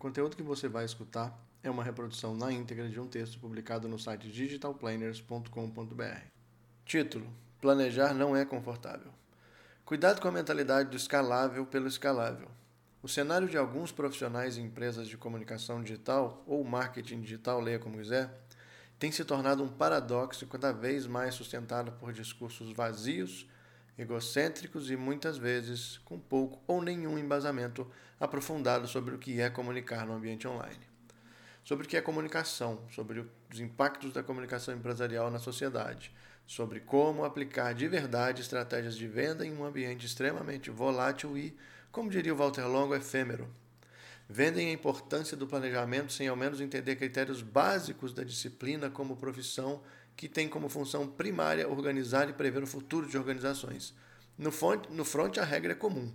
conteúdo que você vai escutar é uma reprodução na íntegra de um texto publicado no site digitalplanners.com.br. Título: Planejar não é confortável. Cuidado com a mentalidade do escalável pelo escalável. O cenário de alguns profissionais e empresas de comunicação digital ou marketing digital, leia como quiser, tem se tornado um paradoxo cada vez mais sustentado por discursos vazios, egocêntricos e muitas vezes com pouco ou nenhum embasamento aprofundado sobre o que é comunicar no ambiente online. Sobre o que é comunicação, sobre os impactos da comunicação empresarial na sociedade, sobre como aplicar de verdade estratégias de venda em um ambiente extremamente volátil e, como diria o Walter Longo, efêmero. Vendem a importância do planejamento sem ao menos entender critérios básicos da disciplina como profissão que tem como função primária organizar e prever o futuro de organizações. No front, no front a regra é comum.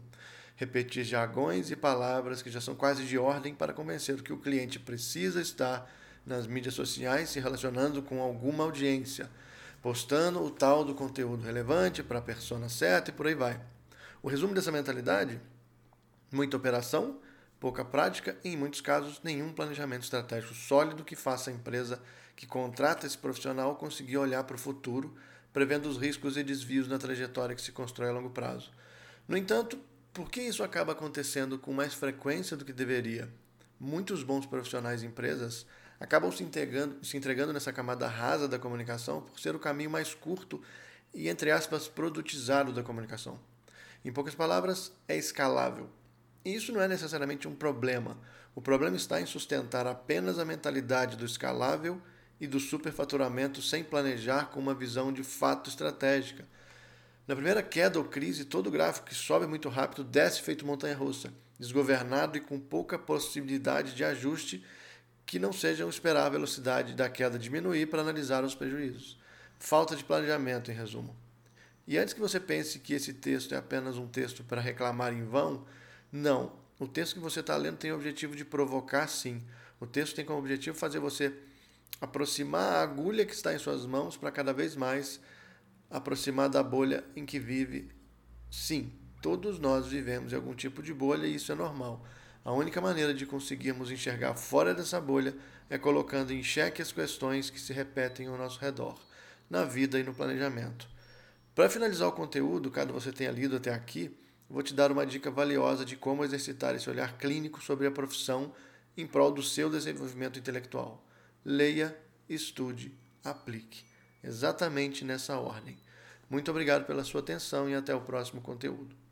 Repetir jargões e palavras que já são quase de ordem para convencer que o cliente precisa estar nas mídias sociais se relacionando com alguma audiência, postando o tal do conteúdo relevante para a persona certa e por aí vai. O resumo dessa mentalidade? Muita operação, pouca prática e, em muitos casos, nenhum planejamento estratégico sólido que faça a empresa que contrata esse profissional conseguir olhar para o futuro, prevendo os riscos e desvios na trajetória que se constrói a longo prazo. No entanto, por que isso acaba acontecendo com mais frequência do que deveria? Muitos bons profissionais e empresas acabam se entregando, se entregando nessa camada rasa da comunicação por ser o caminho mais curto e, entre aspas, produtizado da comunicação. Em poucas palavras, é escalável, isso não é necessariamente um problema. O problema está em sustentar apenas a mentalidade do escalável e do superfaturamento sem planejar com uma visão de fato estratégica. Na primeira queda ou crise, todo gráfico que sobe muito rápido desce feito montanha-russa, desgovernado e com pouca possibilidade de ajuste que não sejam esperar a velocidade da queda diminuir para analisar os prejuízos. Falta de planejamento, em resumo. E antes que você pense que esse texto é apenas um texto para reclamar em vão, não. O texto que você está lendo tem o objetivo de provocar, sim. O texto tem como objetivo fazer você aproximar a agulha que está em suas mãos para cada vez mais aproximar da bolha em que vive. Sim, todos nós vivemos em algum tipo de bolha e isso é normal. A única maneira de conseguirmos enxergar fora dessa bolha é colocando em xeque as questões que se repetem ao nosso redor, na vida e no planejamento. Para finalizar o conteúdo, caso você tenha lido até aqui, vou te dar uma dica valiosa de como exercitar esse olhar clínico sobre a profissão em prol do seu desenvolvimento intelectual. Leia, estude, aplique. Exatamente nessa ordem. Muito obrigado pela sua atenção e até o próximo conteúdo.